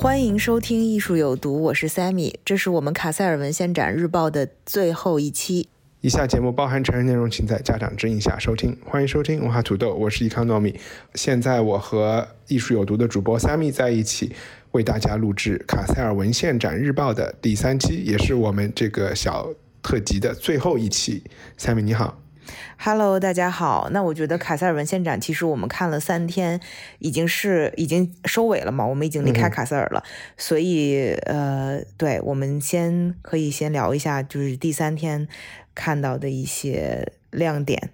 欢迎收听《艺术有毒》，我是 Sammy，这是我们卡塞尔文献展日报的最后一期。以下节目包含成人内容，请在家长指引下收听。欢迎收听文化土豆，我是易康糯米。现在我和艺术有毒的主播 Sammy 在一起，为大家录制卡塞尔文献展日报的第三期，也是我们这个小特辑的最后一期。Sammy 你好。Hello，大家好。那我觉得卡塞尔文献展其实我们看了三天，已经是已经收尾了嘛，我们已经离开卡塞尔了，所以呃，对，我们先可以先聊一下，就是第三天看到的一些亮点。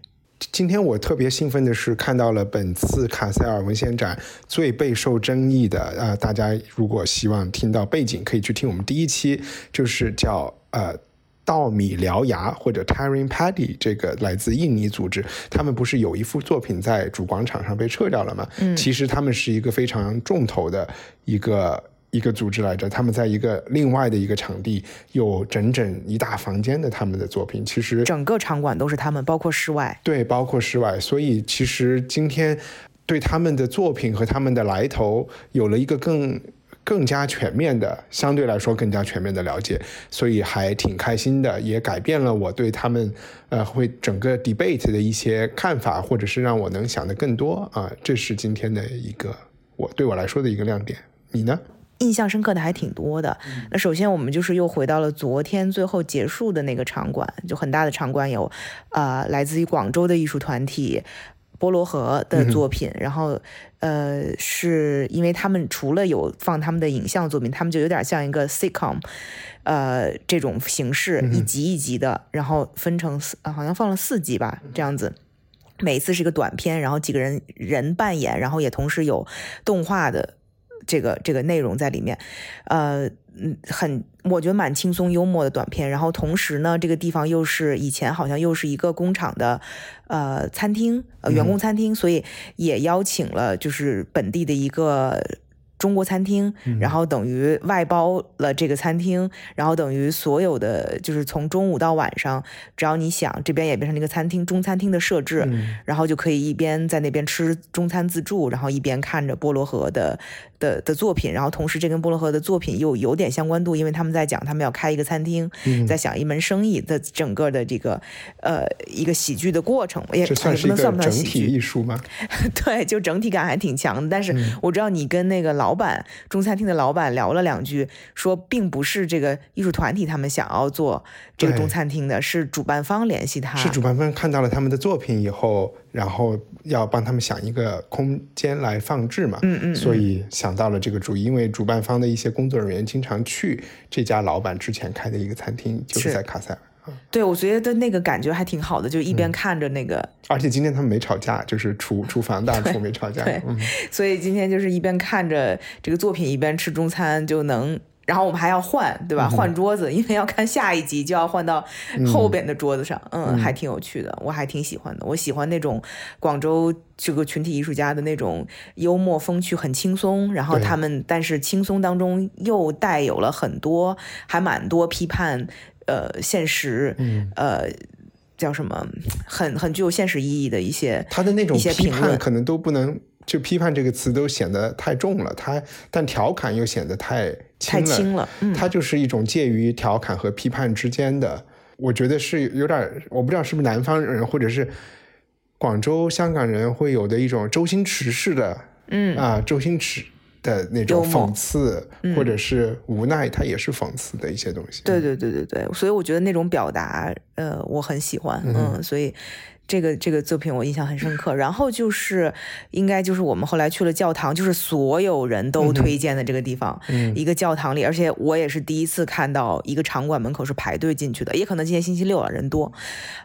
今天我特别兴奋的是看到了本次卡塞尔文献展最备受争议的，呃，大家如果希望听到背景，可以去听我们第一期，就是叫呃。稻米獠牙或者 Taring Paddy 这个来自印尼组织，他们不是有一幅作品在主广场上被撤掉了吗？嗯，其实他们是一个非常重头的一个一个组织来着，他们在一个另外的一个场地有整整一大房间的他们的作品，其实整个场馆都是他们，包括室外。对，包括室外。所以其实今天对他们的作品和他们的来头有了一个更。更加全面的，相对来说更加全面的了解，所以还挺开心的，也改变了我对他们，呃，会整个 debate 的一些看法，或者是让我能想的更多啊，这是今天的一个我对我来说的一个亮点。你呢？印象深刻的还挺多的。那首先我们就是又回到了昨天最后结束的那个场馆，就很大的场馆有，呃，来自于广州的艺术团体。波罗河的作品，嗯、然后，呃，是因为他们除了有放他们的影像作品，他们就有点像一个 sitcom，呃，这种形式，嗯、一集一集的，然后分成四，好像放了四集吧，这样子，每次是一个短片，然后几个人人扮演，然后也同时有动画的这个这个内容在里面，呃。嗯，很，我觉得蛮轻松幽默的短片。然后同时呢，这个地方又是以前好像又是一个工厂的，呃，餐厅，呃，员工餐厅，所以也邀请了就是本地的一个中国餐厅，然后等于外包了这个餐厅，然后等于所有的就是从中午到晚上，只要你想，这边也变成了一个餐厅，中餐厅的设置，嗯、然后就可以一边在那边吃中餐自助，然后一边看着波罗河的。的的作品，然后同时这跟波罗河的作品又有点相关度，因为他们在讲他们要开一个餐厅，嗯、在想一门生意的整个的这个呃一个喜剧的过程，也这算是一个整体艺术吗？对，就整体感还挺强的。但是嗯我知道你跟那个老板中餐厅的老板聊了两句，说并不是这个艺术团体他们想要做这个中餐厅的，是主办方联系他，是主办方看到了他们的作品以后，然后要帮他们想一个空间来放置嘛，嗯嗯，所以想到了这个主意，因为主办方的一些工作人员经常去这家老板之前开的一个餐厅，就是在卡塞尔。对，我觉得那个感觉还挺好的，就一边看着那个，嗯、而且今天他们没吵架，就是厨 厨房大厨没吵架，对，嗯、所以今天就是一边看着这个作品，一边吃中餐，就能。然后我们还要换，对吧？嗯、换桌子，因为要看下一集，就要换到后边的桌子上。嗯，嗯还挺有趣的，我还挺喜欢的。我喜欢那种广州这个群体艺术家的那种幽默风趣，很轻松。然后他们，但是轻松当中又带有了很多，还蛮多批判，呃，现实，嗯、呃。叫什么？很很具有现实意义的一些，他的那种批判可能都不能，就批判这个词都显得太重了。他但调侃又显得太轻了，太轻了。嗯，它就是一种介于调侃和批判之间的。我觉得是有点，我不知道是不是南方人或者是广州、香港人会有的一种周星驰式的，嗯啊，周星驰。的那种讽刺或者是无奈，它也是讽刺的一些东西。对对对对对，所以我觉得那种表达，呃，我很喜欢。嗯，所以这个这个作品我印象很深刻。然后就是应该就是我们后来去了教堂，就是所有人都推荐的这个地方，一个教堂里，而且我也是第一次看到一个场馆门口是排队进去的，也可能今天星期六了人多，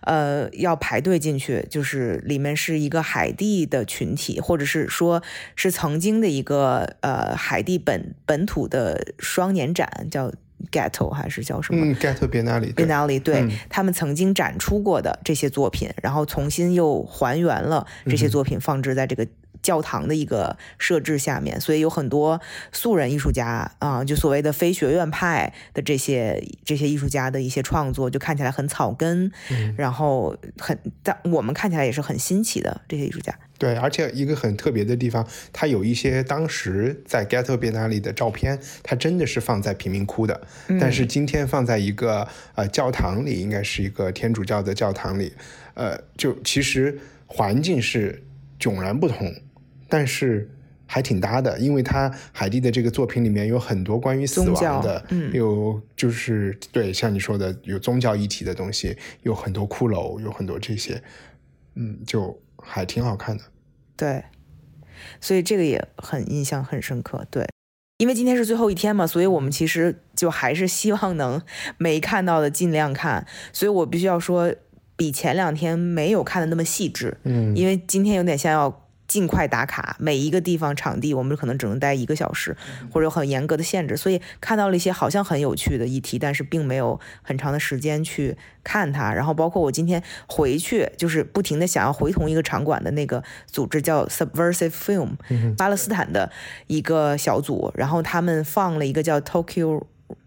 呃，要排队进去，就是里面是一个海地的群体，或者是说是曾经的一个呃海地本本土的双年展叫。Ghetto 还是叫什么？嗯，Ghetto Biennale。Biennale 对他们曾经展出过的这些作品，然后重新又还原了这些作品，放置在这个教堂的一个设置下面。所以有很多素人艺术家啊，就所谓的非学院派的这些这些艺术家的一些创作，就看起来很草根，然后很但我们看起来也是很新奇的这些艺术家。对，而且一个很特别的地方，它有一些当时在 Ghetto Biennale 的照片，它真的是放在贫民窟的，但是今天放在一个呃教堂里，应该是一个天主教的教堂里，呃，就其实环境是迥然不同，但是还挺搭的，因为他海蒂的这个作品里面有很多关于死亡的，有就是对像你说的有宗教议题的东西，有很多骷髅，有很多这些，嗯，就还挺好看的。对，所以这个也很印象很深刻。对，因为今天是最后一天嘛，所以我们其实就还是希望能没看到的尽量看。所以我必须要说，比前两天没有看的那么细致。嗯，因为今天有点像要。尽快打卡每一个地方场地，我们可能只能待一个小时，或者有很严格的限制，所以看到了一些好像很有趣的议题，但是并没有很长的时间去看它。然后包括我今天回去，就是不停的想要回同一个场馆的那个组织叫 Subversive Film，巴勒斯坦的一个小组，然后他们放了一个叫 Tokyo。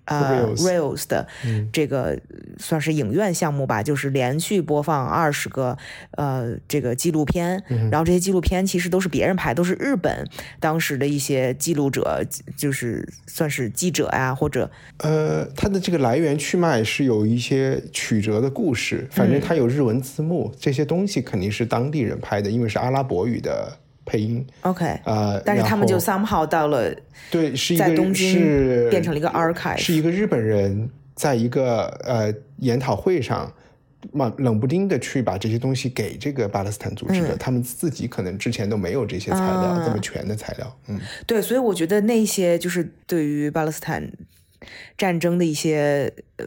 呃，Rails 的这个算是影院项目吧，就是连续播放二十个呃这个纪录片，然后这些纪录片其实都是别人拍，都是日本当时的一些记录者，就是算是记者呀或者呃，它的这个来源去脉是有一些曲折的故事，反正它有日文字幕，这些东西肯定是当地人拍的，因为是阿拉伯语的。配音，OK，呃，但是他们就 somehow 到了，对，是一个在东京是变成了一个 archive，是一个日本人在一个呃研讨会上，冷冷不丁的去把这些东西给这个巴勒斯坦组织的，他们自己可能之前都没有这些材料这么全的材料，嗯，对，所以我觉得那些就是对于巴勒斯坦战争的一些呃。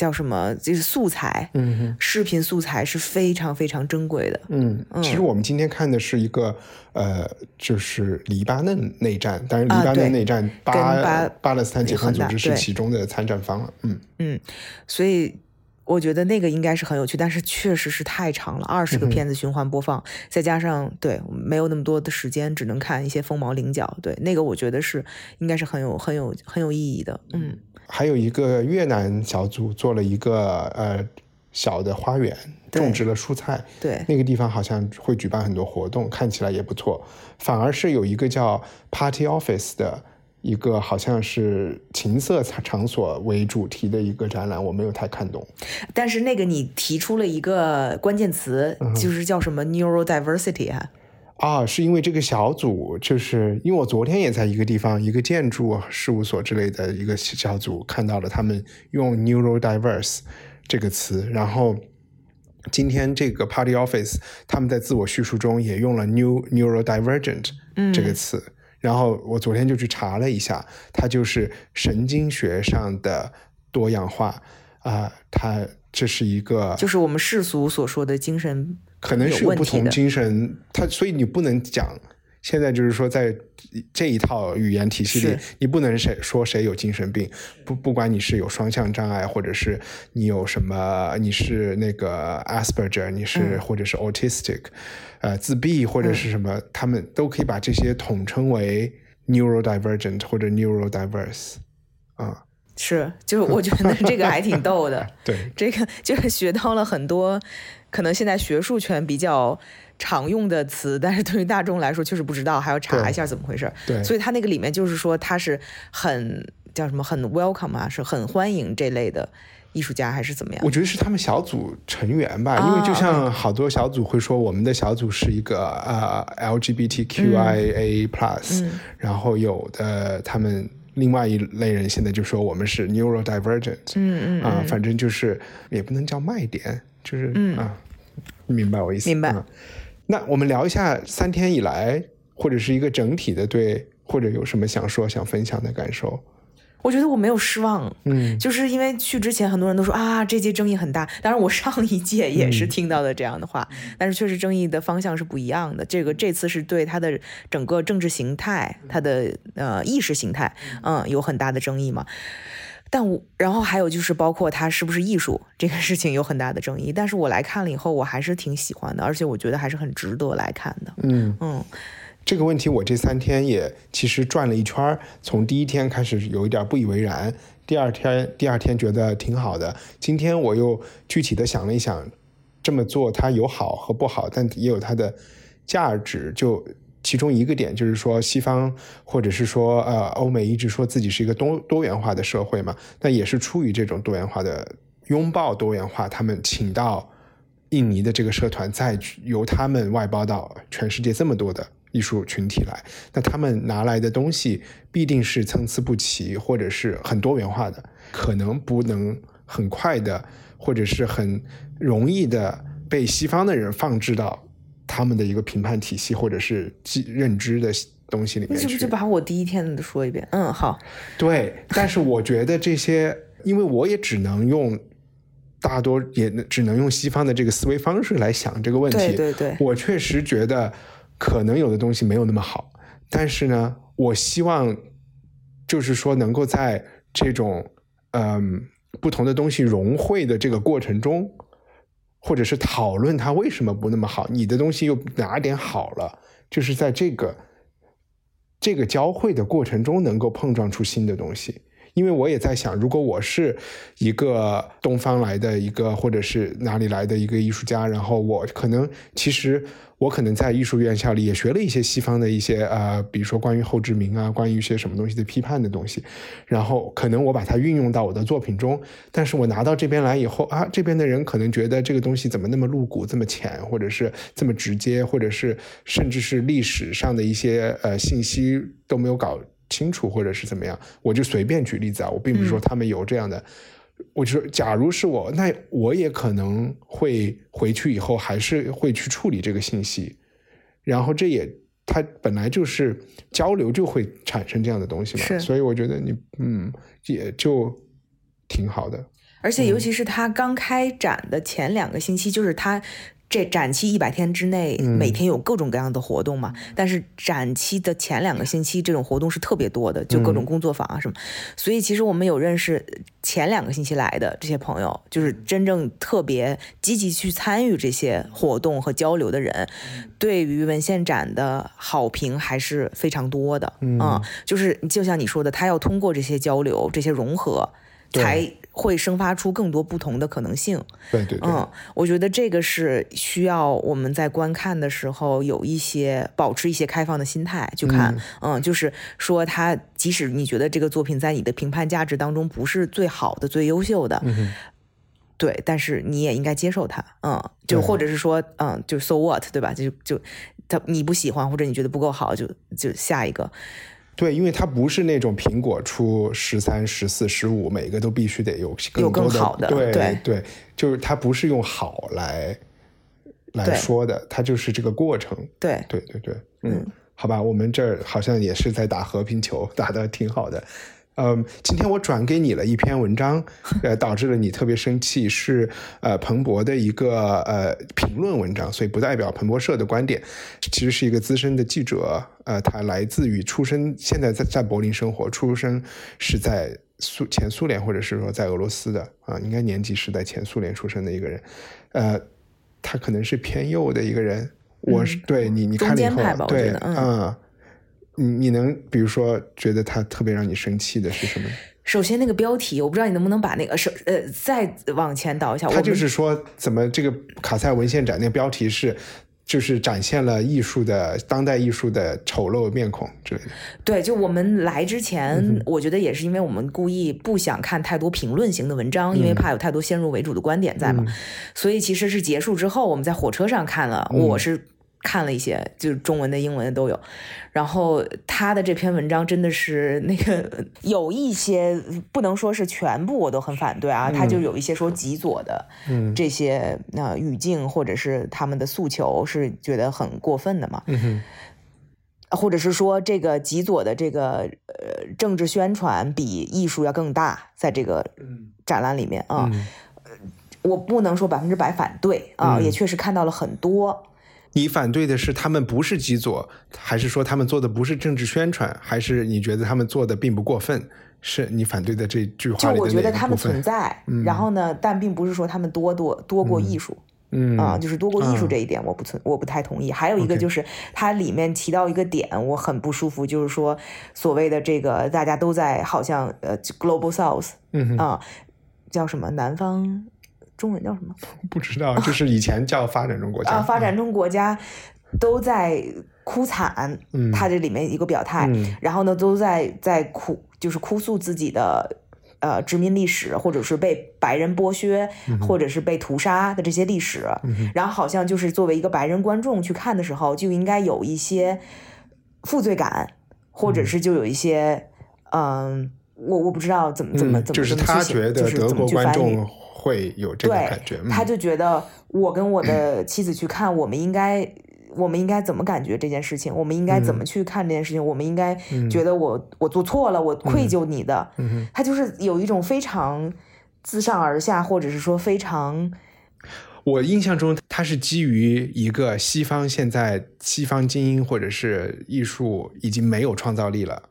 叫什么？就是素材，嗯，视频素材是非常非常珍贵的。嗯，其实我们今天看的是一个，呃，就是黎巴嫩内战，但是黎巴嫩内战，巴巴勒斯坦解放组织是其中的参战方了。嗯嗯，所以我觉得那个应该是很有趣，但是确实是太长了，二十个片子循环播放，再加上对没有那么多的时间，只能看一些凤毛麟角。对，那个我觉得是应该是很有很有很有意义的。嗯。还有一个越南小组做了一个呃小的花园，种植了蔬菜。对，那个地方好像会举办很多活动，看起来也不错。反而是有一个叫 Party Office 的一个，好像是情色场所为主题的一个展览，我没有太看懂。但是那个你提出了一个关键词，就是叫什么 Neurodiversity 哈。啊，是因为这个小组，就是因为我昨天也在一个地方，一个建筑事务所之类的一个小组看到了他们用 neurodiverse 这个词，然后今天这个 party office 他们在自我叙述中也用了 new neurodivergent 这个词，然后我昨天就去查了一下，它就是神经学上的多样化啊，它这是一个，就是我们世俗所说的精神。可能是有不同精神，他所以你不能讲。现在就是说，在这一套语言体系里，你不能谁说谁有精神病。不，不管你是有双向障碍，或者是你有什么，你是那个 Asperger，你是或者是 autistic，呃，自闭或者是什么，他们都可以把这些统称为 neurodivergent 或者 neurodiverse。啊，是，就是我觉得这个还挺逗的。对，这个就是学到了很多。可能现在学术圈比较常用的词，但是对于大众来说确实不知道，还要查一下怎么回事。对，所以他那个里面就是说他是很叫什么很 welcome 啊，是很欢迎这类的艺术家还是怎么样？我觉得是他们小组成员吧，因为就像好多小组会说我们的小组是一个呃 LGBTQIA plus，然后有的他们另外一类人现在就说我们是 neurodivergent，嗯嗯啊，反正就是也不能叫卖点。就是啊，明白我意思？明白。嗯那我们聊一下三天以来，或者是一个整体的对，或者有什么想说、想分享的感受？我觉得我没有失望，嗯就是因为去之前很多人都说啊，这届争议很大。当然，我上一届也是嗯听到的这样的话，但是确实争议的方向是不一样的。这个这次是对他的整个政治形态、他的呃意识形态，嗯，有很大的争议嘛。但我然后还有就是包括他是不是艺术这个事情有很大的争议，但是我来看了以后，我还是挺喜欢的，而且我觉得还是很值得来看的。嗯，嗯这个问题我这三天也其实转了一圈，从第一天开始有一点不以为然，第二天第二天觉得挺好的，今天我又具体的想了一想，这么做它有好和不好，但也有它的价值。就其中一个点就是说，西方或者是说呃欧美一直说自己是一个多多元化的社会嘛，那也是出于这种多元化的拥抱多元化，他们请到印尼的这个社团，再由他们外包到全世界这么多的艺术群体来，那他们拿来的东西必定是参差不齐，或者是很多元化的，可能不能很快的，或者是很容易的被西方的人放置到他们的一个评判体系或者是记认知的东西里面去。你是不是就把我第一天的说一遍？嗯，好，对，但是我觉得这些，因为我也只能用大多也只能用西方的这个思维方式来想这个问题。对对对我确实觉得可能有的东西没有那么好，但是呢，我希望就是说能够在这种嗯不同的东西融汇的这个过程中，或者是讨论它为什么不那么好，你的东西又哪点好了，就是在这个这个交汇的过程中能够碰撞出新的东西。因为我也在想，如果我是一个东方来的一个，或者是哪里来的一个艺术家，然后我可能其实我可能在艺术院校里也学了一些西方的一些呃，比如说关于后殖民啊，关于一些什么东西的批判的东西，然后可能我把它运用到我的作品中，但是我拿到这边来以后啊，这边的人可能觉得这个东西怎么那么露骨、这么浅，或者是这么直接，或者是甚至是历史上的一些呃信息都没有搞清楚，或者是怎么样，我就随便举例子啊，我并不是说他们有这样的。我就说，假如是我，那我也可能会回去以后还是会去处理这个信息，然后这也它本来就是交流就会产生这样的东西嘛，是。所以我觉得你嗯也就挺好的，而且尤其是他刚开展的前两个星期，就是他这展期一百天之内，嗯每天有各种各样的活动嘛。但是展期的前两个星期，这种活动是特别多的，就各种工作坊啊什么。所以其实我们有认识前两个星期来的这些朋友，就是真正特别积极去参与这些活动和交流的人，对于文献展的好评还是非常多的。嗯，就是就像你说的，他要通过这些交流、这些融合。才会生发出更多不同的可能性。对对对，嗯，我觉得这个是需要我们在观看的时候有一些保持一些开放的心态去看。嗯就是说，他即使你觉得这个作品在你的评判价值当中不是最好的、最优秀的，嗯对，但是你也应该接受它。嗯，就或者是说，嗯，就 so what，对吧？就就他你不喜欢或者你觉得不够好，就就下一个。对，因为它不是那种苹果出十三、十四、十五，每个都必须得有有更好的对对。对，就是它不是用好来来说的，它就是这个过程。对，对对对，嗯，好吧，我们这儿好像也是在打和平球，打得挺好的。嗯，今天我转给你了一篇文章，呃，导致了你特别生气，是呃彭博的一个呃评论文章，所以不代表彭博社的观点。其实是一个资深的记者，呃，他来自于出生，现在在在柏林生活，出生是在苏前苏联或者是说在俄罗斯的啊，应该年纪是在前苏联出生的一个人，呃，他可能是偏右的一个人。我是、对你，你看了以后对，嗯嗯，你你能比如说觉得他特别让你生气的是什么？首先那个标题，我不知道你能不能把那个首呃再往前倒一下。他我就是说，怎么这个卡塞文献展那个标题是，就是展现了艺术的当代艺术的丑陋面孔之类的。对，就我们来之前，嗯我觉得也是因为我们故意不想看太多评论型的文章，嗯因为怕有太多先入为主的观点在嘛。所以其实是结束之后，我们在火车上看了，我是看了一些，就是中文的、英文的都有。然后他的这篇文章真的是那个有一些不能说是全部我都很反对啊，他就有一些说极左的这些呃语境或者是他们的诉求是觉得很过分的嘛。嗯或者是说这个极左的这个呃政治宣传比艺术要更大，在这个展览里面啊，我不能说百分之百反对啊，也确实看到了很多。你反对的是他们不是极左，还是说他们做的不是政治宣传，还是你觉得他们做的并不过分？是你反对的这句话就我觉得他们存在，然后呢，但并不是说他们多多多过艺术。嗯啊，就是多过艺术这一点，我不存，我不太同意。还有一个就是它里面提到一个点，我很不舒服，就是说所谓的这个大家都在好像呃 global south，嗯啊，叫什么南方，中文叫什么？不知道，就是以前叫发展中国家。啊，发展中国家都在哭惨，嗯，他这里面一个表态，然后呢都在在哭，就是哭诉自己的。呃，殖民历史，或者是被白人剥削，或者是被屠杀的这些历史，然后好像就是作为一个白人观众去看的时候，就应该有一些负罪感，或者是就有一些，嗯，我我不知道怎么怎么怎么就是他觉得德国观众会有这个感觉，他就觉得我跟我的妻子去看，我们应该。我们应该怎么感觉这件事情？我们应该怎么去看这件事情？我们应该觉得我我做错了，我愧疚你的。他就是有一种非常自上而下，或者是说非常……我印象中，他是基于一个西方现在西方精英或者是艺术已经没有创造力了，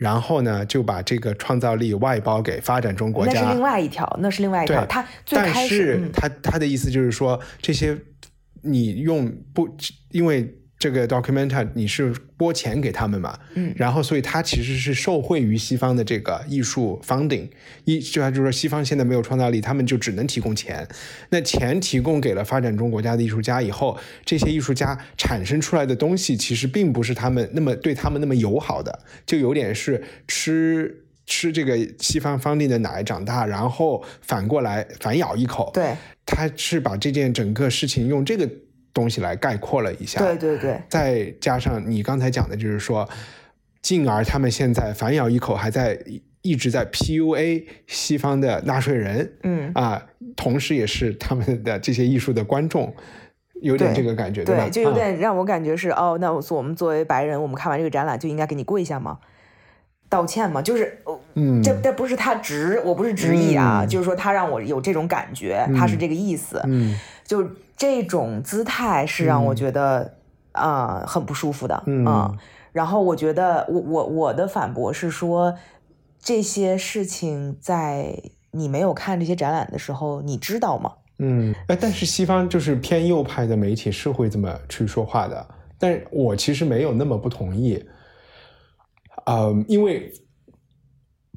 然后呢就把这个创造力外包给发展中国家。那是另外一条，那是另外一条。他但是他他的意思就是说这些。你用不，因为这个 documentary 你是拨钱给他们嘛，嗯，然后所以他其实是受惠于西方的这个艺术 funding，一就就是说西方现在没有创造力，他们就只能提供钱，那钱提供给了发展中国家的艺术家以后，这些艺术家产生出来的东西其实并不是他们那么对他们那么友好的，就有点是吃吃这个西方 funding 的奶长大，然后反过来反咬一口，对。他是把这件整个事情用这个东西来概括了一下，对对对，再加上你刚才讲的，就是说，进而他们现在反咬一口，还在一直在 PUA 西方的纳税人，嗯。啊，同时也是他们的这些艺术的观众，有点这个感觉，吧？对就有点让我感觉是哦，那我我们作为白人，我们看完这个展览就应该给你跪下吗？道歉吗，就是，嗯，这这不是他执，我不是执意啊，就是说他让我有这种感觉，他是这个意思，嗯，就这种姿态是让我觉得啊很不舒服的，嗯，然后我觉得我我我的反驳是说这些事情在你没有看这些展览的时候，你知道吗？嗯，哎，但是西方就是偏右派的媒体是会这么去说话的，但我其实没有那么不同意。呃，因为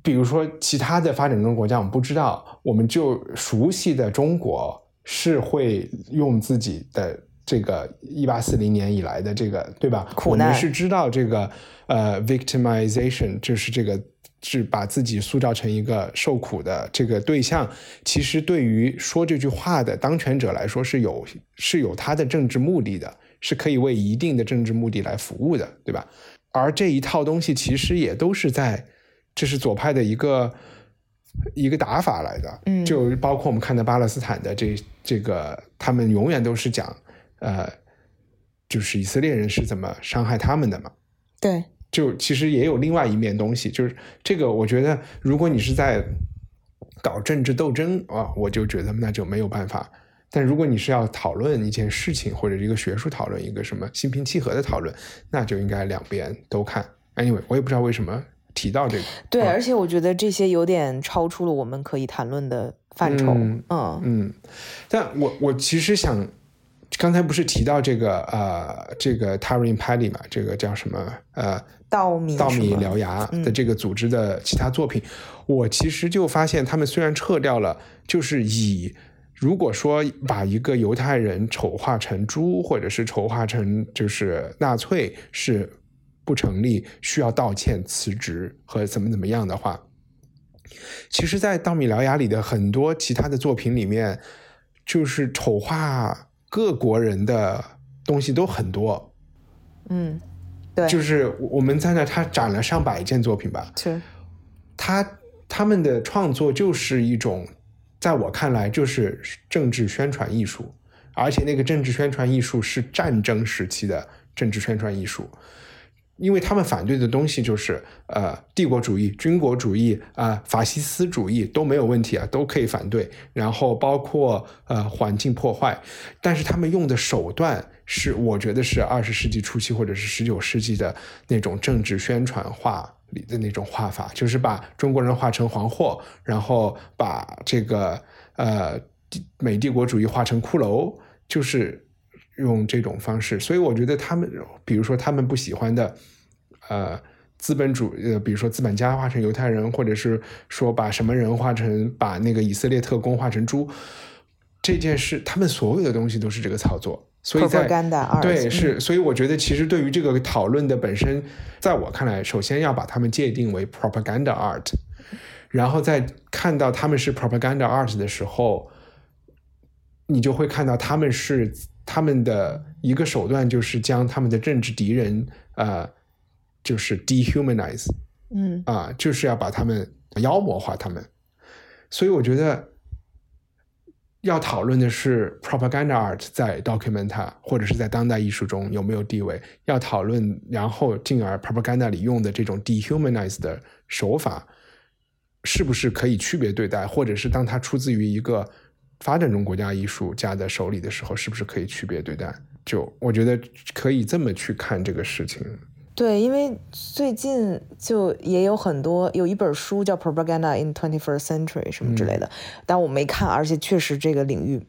比如说其他的发展中国家，我们不知道，我们就熟悉的中国是会用自己的这个一八四零年以来的这个对吧？苦难，我们是知道这个呃，victimization 就是这个是把自己塑造成一个受苦的这个对象。其实对于说这句话的当权者来说，是有是有他的政治目的的，是可以为一定的政治目的来服务的，对吧？而这一套东西其实也都是在，这是左派的一个一个打法来的，嗯，就包括我们看的巴勒斯坦的这这个，他们永远都是讲，呃，就是以色列人是怎么伤害他们的嘛，对，就其实也有另外一面东西，就是这个，我觉得如果你是在搞政治斗争啊，我就觉得那就没有办法。但如果你是要讨论一件事情，或者一个学术讨论，一个什么心平气和的讨论，那就应该两边都看。Anyway，我也不知道为什么提到这个。对，而且我觉得这些有点超出了我们可以谈论的范畴。嗯嗯，但我我其实想，刚才不是提到这个呃，这个 Tarin Pally 嘛，这个叫什么呃，稻米稻米獠牙的这个组织的其他作品，我其实就发现他们虽然撤掉了，就是以。如果说把一个犹太人丑化成猪，或者是丑化成就是纳粹是不成立，需要道歉、辞职和怎么怎么样的话，其实，在稻米獠牙里的很多其他的作品里面，就是丑化各国人的东西都很多，嗯，对，就是我们在那他展了上百件作品吧，是他他们的创作就是一种，在我看来就是政治宣传艺术，而且那个政治宣传艺术是战争时期的政治宣传艺术。因为他们反对的东西就是呃帝国主义、军国主义啊、法西斯主义都没有问题啊，都可以反对。然后包括呃环境破坏，但是他们用的手段是我觉得是二十世纪初期或者是十九世纪的那种政治宣传画里的那种画法，就是把中国人画成黄祸，然后把这个呃美帝国主义画成骷髅，就是。用这种方式，所以我觉得他们，比如说他们不喜欢的，呃，资本主呃，比如说资本家化成犹太人，或者是说把什么人化成把那个以色列特工化成猪，这件事，他们所有的东西都是这个操作。所以在对是，所以我觉得其实对于这个讨论的本身，在我看来，首先要把他们界定为 propaganda art，然后在看到他们是 propaganda art 的时候，你就会看到他们是。他们的一个手段就是将他们的政治敌人，呃，就是 dehumanize，嗯，啊，就是要把他们妖魔化他们。所以我觉得要讨论的是 propaganda art 在 documenta 或者是在当代艺术中有没有地位。要讨论，然后进而 propaganda 里用的这种 dehumanize 的手法，是不是可以区别对待，或者是当它出自于一个。发展中国家艺术家的手里的时候，是不是可以区别对待？就我觉得可以这么去看这个事情。对，因为最近就也有很多有一本书叫《Propaganda in Twenty First Century》什么之类的，但我没看，而且确实这个领域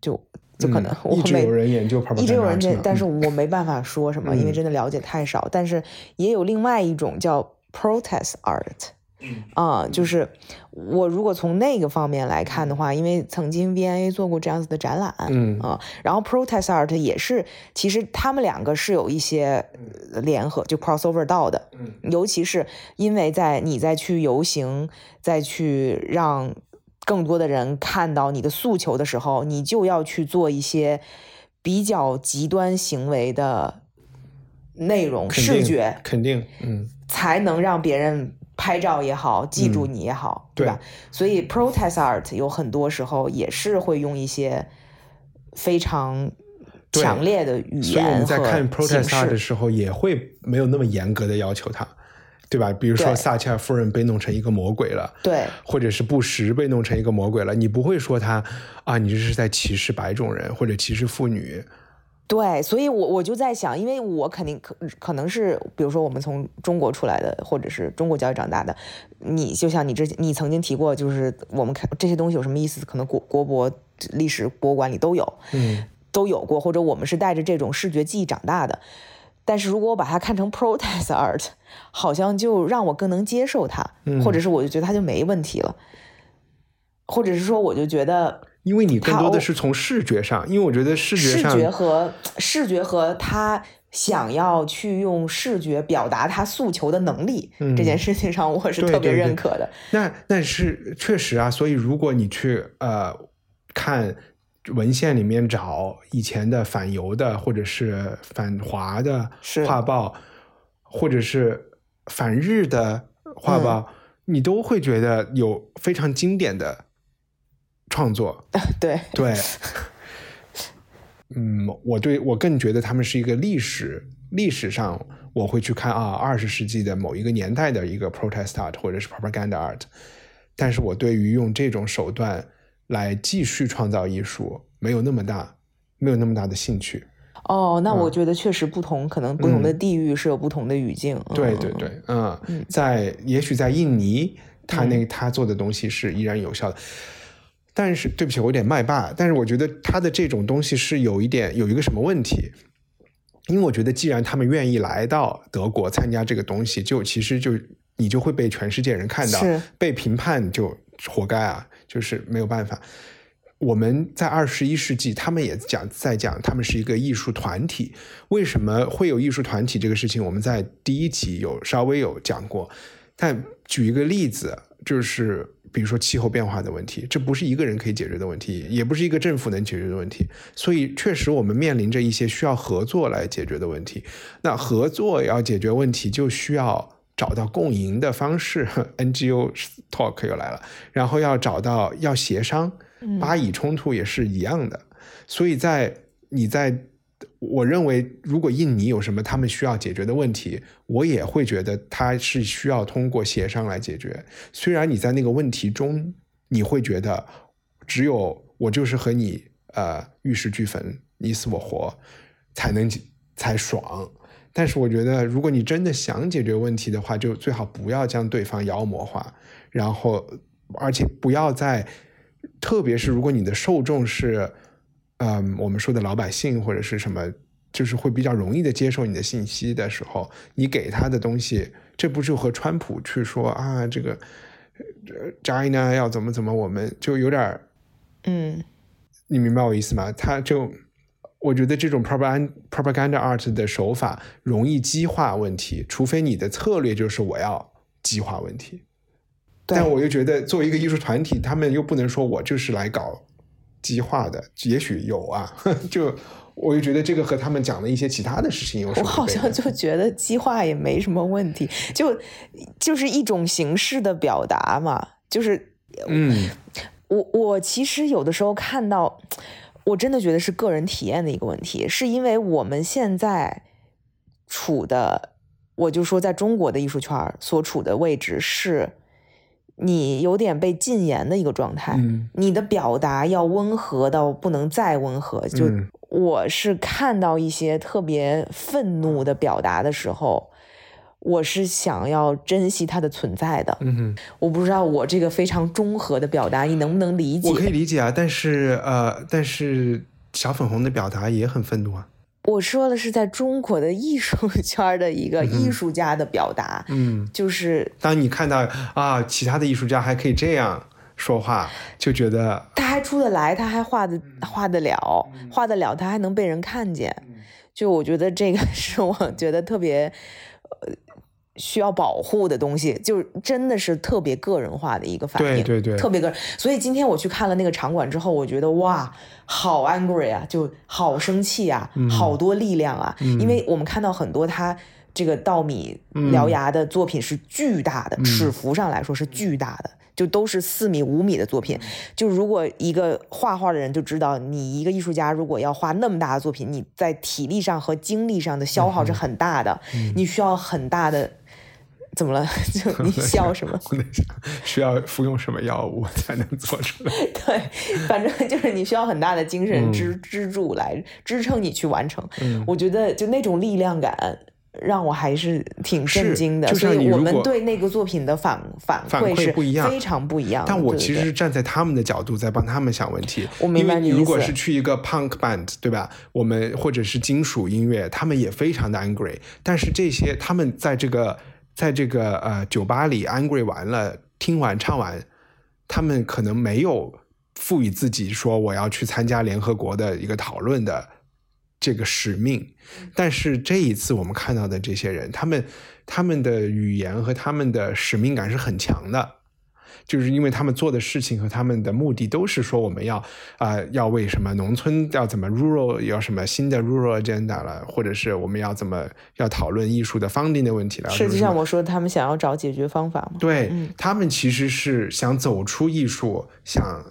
就就可能我一直有人研究，一直有人研，但是我没办法说什么，因为真的了解太少。但是也有另外一种叫 Protest Art。啊，就是我如果从那个方面来看的话，因为曾经 V&A 做过这样子的展览，嗯啊，然后 Protest Art 也是，其实他们两个是有一些联合，就 crossover 到的，嗯，尤其是因为在你再去游行，再去让更多的人看到你的诉求的时候，你就要去做一些比较极端行为的内容视觉，肯定，嗯，才能让别人。拍照也好，记住你也好，对吧？所以 protest art 有很多时候也是会用一些非常强烈的语言所以我们在看 protest art 的时候，也会没有那么严格的要求他，对吧？比如说撒切尔夫人被弄成一个魔鬼了，对，或者是布什被弄成一个魔鬼了，你不会说他啊，你这是在歧视白种人或者歧视妇女。对，所以，我我就在想，因为我肯定可可能是，比如说我们从中国出来的，或者是中国教育长大的，你就像你之前你曾经提过，就是我们看这些东西有什么意思？可能国国博历史博物馆里都有，嗯，都有过，或者我们是带着这种视觉记忆长大的。但是如果我把它看成 protest art，好像就让我更能接受它，或者是我就觉得它就没问题了，或者是说我就觉得。因为你更多的是从视觉上，因为我觉得视觉上，视觉和视觉和他想要去用视觉表达他诉求的能力这件事情上，我是特别认可的。那那是确实啊，所以如果你去呃看文献里面找以前的反犹的或者是反华的画报，或者是反日的画报，你都会觉得有非常经典的。创作，对。对，嗯，我对我更觉得他们是一个历史历史上，我会去看啊，二十世纪的某一个年代的一个 protest art 或者是 propaganda art，但是我对于用这种手段来继续创造艺术，没有那么大，没有那么大的兴趣。哦，那我觉得确实不同，可能不同的地域是有不同的语境。对对对，嗯，在也许在印尼，他那他做的东西是依然有效的。但是对不起，我有点麦霸。但是我觉得他的这种东西是有一点有一个什么问题，因为我觉得既然他们愿意来到德国参加这个东西，就其实就你就会被全世界人看到，被评判就活该啊，就是没有办法。我们在二十一世纪，他们也讲在讲，他们是一个艺术团体。为什么会有艺术团体这个事情？我们在第一集有稍微有讲过。但举一个例子，就是。比如说气候变化的问题，这不是一个人可以解决的问题，也不是一个政府能解决的问题。所以，确实我们面临着一些需要合作来解决的问题。那合作要解决问题，就需要找到共赢的方式。NGO talk 又来了，然后要找到要协商，巴以冲突也是一样的。所以在你在。我认为，如果印尼有什么他们需要解决的问题，我也会觉得他是需要通过协商来解决。虽然你在那个问题中，你会觉得只有我就是和你呃玉石俱焚，你死我活才能才爽。但是我觉得，如果你真的想解决问题的话，就最好不要将对方妖魔化，然后而且不要在，特别是如果你的受众是。嗯，我们说的老百姓或者是什么，就是会比较容易的接受你的信息的时候，你给他的东西，这不就和川普去说啊，这个 China 要怎么怎么，我们就有点嗯，你明白我意思吗？他就我觉得这种 propaganda propaganda art 的手法容易激化问题，除非你的策略就是我要激化问题，但我又觉得作为一个艺术团体，他们又不能说我就是来搞。激化的也许有啊，就我就觉得这个和他们讲的一些其他的事情有什么？我好像就觉得激化也没什么问题，就就是一种形式的表达嘛。就是嗯，我我其实有的时候看到，我真的觉得是个人体验的一个问题，是因为我们现在处的，我就说在中国的艺术圈所处的位置是。你有点被禁言的一个状态，你的表达要温和到不能再温和。就我是看到一些特别愤怒的表达的时候，我是想要珍惜它的存在的。嗯我不知道我这个非常中和的表达，你能不能理解？我可以理解啊，但是呃，但是小粉红的表达也很愤怒啊。我说的是在中国的艺术圈的一个艺术家的表达，嗯，就是当你看到啊，其他的艺术家还可以这样说话，就觉得他还出得来，他还画的画得了，画得了，他还能被人看见，就我觉得这个 是我觉得特别呃。需要保护的东西，就真的是特别个人化的一个反应，对对对，特别个人。所以今天我去看了那个场馆之后，我觉得哇，好 angry 啊，就好生气啊，好多力量啊。因为我们看到很多他这个稻米獠牙的作品是巨大的，尺幅上来说是巨大的，就都是四米五米的作品。就如果一个画画的人就知道，你一个艺术家如果要画那么大的作品，你在体力上和精力上的消耗是很大的，你需要很大的。怎么了？就 你笑什么？需要服用什么药物才能做出来？对，反正就是你需要很大的精神支支柱来支撑你去完成。我觉得就那种力量感让我还是挺震惊的。所以我们对那个作品的反反馈是不一样，非常不一样。但我其实是站在他们的角度在帮他们想问题。我明白你如果是去一个 punk band，对吧？我们或者是金属音乐，他们也非常的 angry。但是这些他们在这个。在这个呃酒吧里，angry 完了，听完唱完，他们可能没有赋予自己说我要去参加联合国的一个讨论的这个使命。但是这一次我们看到的这些人，他们他们的语言和他们的使命感是很强的。就是因为他们做的事情和他们的目的都是说我们要啊要为什么农村要怎么 rural 要什么新的 rural agenda 了，或者是我们要怎么要讨论艺术的 funding 的问题了。实际上我说他们想要找解决方法嘛？对他们其实是想走出艺术，想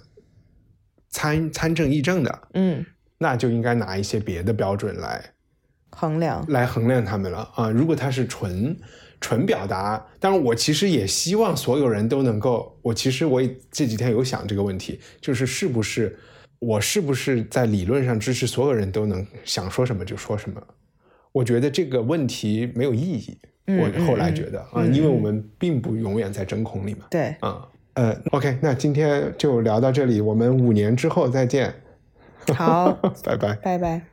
参参政议政的。嗯，那就应该拿一些别的标准来衡量，来衡量他们了啊！如果他是纯。纯表达，当然我其实也希望所有人都能够。我其实我也这几天有想这个问题，就是是不是我是不是在理论上支持所有人都能想说什么就说什么？我觉得这个问题没有意义。我后来觉得啊，因为我们并不永远在真空里嘛。对，啊，呃，OK，那今天就聊到这里，我们五年之后再见。好，拜拜，拜拜。